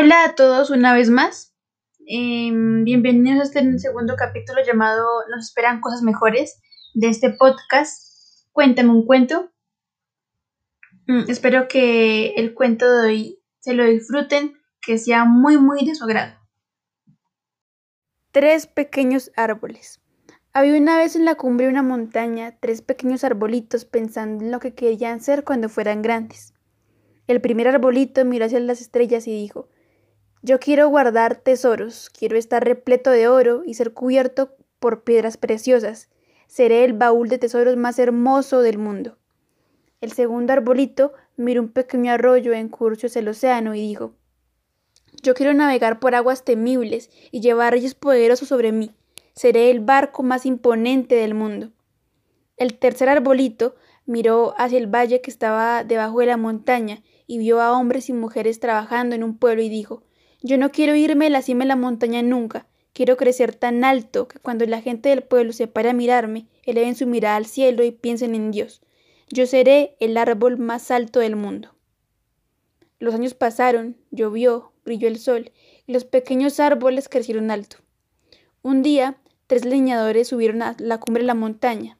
Hola a todos una vez más. Em, bienvenidos a este segundo capítulo llamado Nos esperan cosas mejores de este podcast. Cuéntame un cuento. Mm, espero que el cuento de hoy se lo disfruten, que sea muy muy de su agrado. Tres pequeños árboles. Había una vez en la cumbre de una montaña tres pequeños arbolitos pensando en lo que querían ser cuando fueran grandes. El primer arbolito miró hacia las estrellas y dijo yo quiero guardar tesoros, quiero estar repleto de oro y ser cubierto por piedras preciosas. Seré el baúl de tesoros más hermoso del mundo. El segundo arbolito miró un pequeño arroyo en curso hacia el océano y dijo Yo quiero navegar por aguas temibles y llevar reyes poderosos sobre mí. Seré el barco más imponente del mundo. El tercer arbolito miró hacia el valle que estaba debajo de la montaña y vio a hombres y mujeres trabajando en un pueblo y dijo yo no quiero irme a la cima de la montaña nunca. Quiero crecer tan alto que cuando la gente del pueblo se pare a mirarme, eleven su mirada al cielo y piensen en Dios. Yo seré el árbol más alto del mundo. Los años pasaron, llovió, brilló el sol, y los pequeños árboles crecieron alto. Un día, tres leñadores subieron a la cumbre de la montaña.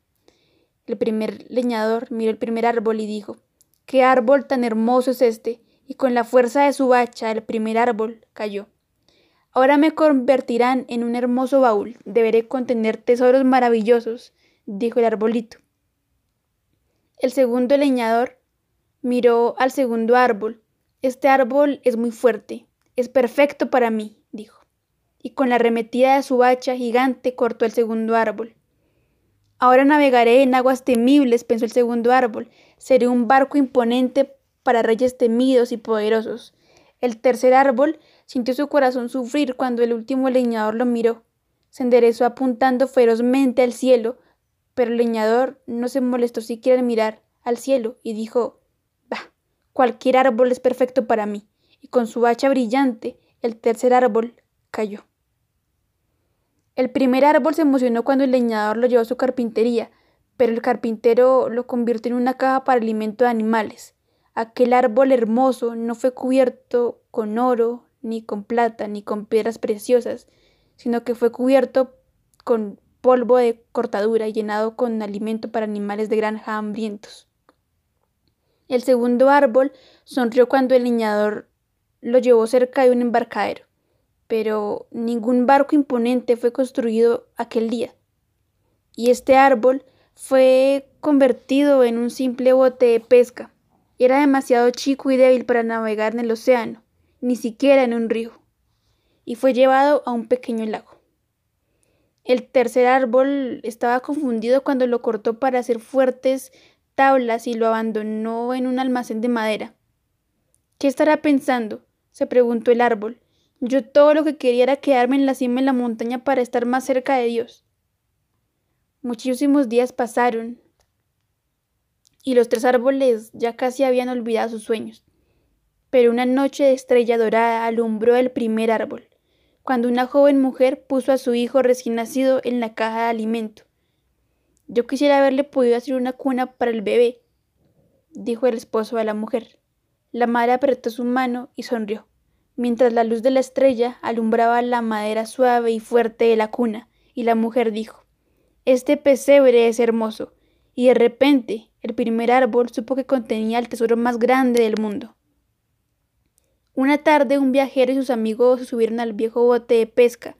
El primer leñador miró el primer árbol y dijo, ¿Qué árbol tan hermoso es este? Y con la fuerza de su hacha el primer árbol cayó. Ahora me convertirán en un hermoso baúl, deberé contener tesoros maravillosos, dijo el arbolito. El segundo leñador miró al segundo árbol. Este árbol es muy fuerte, es perfecto para mí, dijo, y con la arremetida de su hacha gigante cortó el segundo árbol. Ahora navegaré en aguas temibles, pensó el segundo árbol. Seré un barco imponente para reyes temidos y poderosos. El tercer árbol sintió su corazón sufrir cuando el último leñador lo miró. Se enderezó apuntando ferozmente al cielo, pero el leñador no se molestó siquiera en mirar al cielo y dijo Bah, cualquier árbol es perfecto para mí. Y con su hacha brillante, el tercer árbol cayó. El primer árbol se emocionó cuando el leñador lo llevó a su carpintería, pero el carpintero lo convirtió en una caja para alimento de animales. Aquel árbol hermoso no fue cubierto con oro, ni con plata, ni con piedras preciosas, sino que fue cubierto con polvo de cortadura llenado con alimento para animales de granja hambrientos. El segundo árbol sonrió cuando el leñador lo llevó cerca de un embarcadero, pero ningún barco imponente fue construido aquel día. Y este árbol fue convertido en un simple bote de pesca era demasiado chico y débil para navegar en el océano, ni siquiera en un río, y fue llevado a un pequeño lago. El tercer árbol estaba confundido cuando lo cortó para hacer fuertes tablas y lo abandonó en un almacén de madera. ¿Qué estará pensando? se preguntó el árbol. Yo todo lo que quería era quedarme en la cima de la montaña para estar más cerca de Dios. Muchísimos días pasaron, y los tres árboles ya casi habían olvidado sus sueños. Pero una noche de estrella dorada alumbró el primer árbol, cuando una joven mujer puso a su hijo recién nacido en la caja de alimento. Yo quisiera haberle podido hacer una cuna para el bebé, dijo el esposo de la mujer. La madre apretó su mano y sonrió, mientras la luz de la estrella alumbraba la madera suave y fuerte de la cuna, y la mujer dijo Este pesebre es hermoso, y de repente el primer árbol supo que contenía el tesoro más grande del mundo. Una tarde un viajero y sus amigos se subieron al viejo bote de pesca.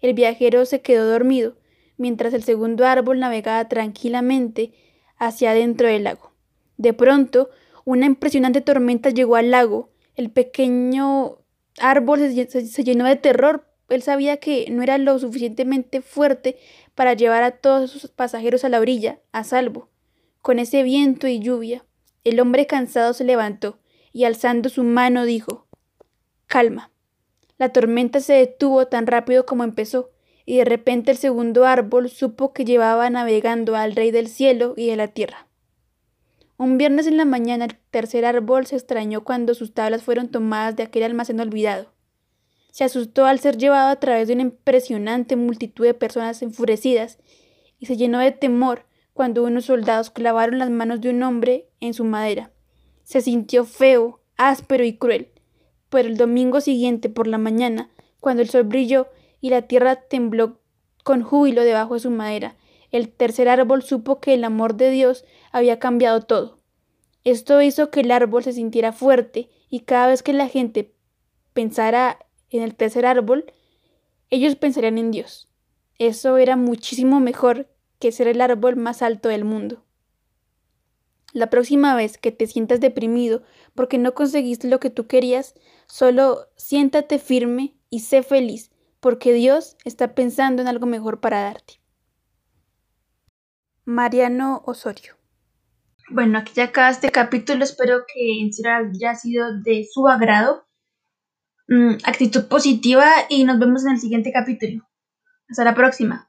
El viajero se quedó dormido, mientras el segundo árbol navegaba tranquilamente hacia adentro del lago. De pronto, una impresionante tormenta llegó al lago. El pequeño árbol se, llenó de terror. Él sabía que no era lo suficientemente fuerte para llevar a todos sus pasajeros a la orilla, a salvo. Con ese viento y lluvia, el hombre cansado se levantó y alzando su mano dijo Calma. La tormenta se detuvo tan rápido como empezó, y de repente el segundo árbol supo que llevaba navegando al Rey del cielo y de la tierra. Un viernes en la mañana el tercer árbol se extrañó cuando sus tablas fueron tomadas de aquel almacén olvidado. Se asustó al ser llevado a través de una impresionante multitud de personas enfurecidas y se llenó de temor cuando unos soldados clavaron las manos de un hombre en su madera. Se sintió feo, áspero y cruel. Pero el domingo siguiente por la mañana, cuando el sol brilló y la tierra tembló con júbilo debajo de su madera, el tercer árbol supo que el amor de Dios había cambiado todo. Esto hizo que el árbol se sintiera fuerte y cada vez que la gente pensara en el tercer árbol, ellos pensarían en Dios. Eso era muchísimo mejor que ser el árbol más alto del mundo. La próxima vez que te sientas deprimido porque no conseguiste lo que tú querías, solo siéntate firme y sé feliz, porque Dios está pensando en algo mejor para darte. Mariano Osorio. Bueno, aquí ya acaba este capítulo. Espero que en serio haya sido de su agrado. Mm, actitud positiva y nos vemos en el siguiente capítulo. Hasta la próxima.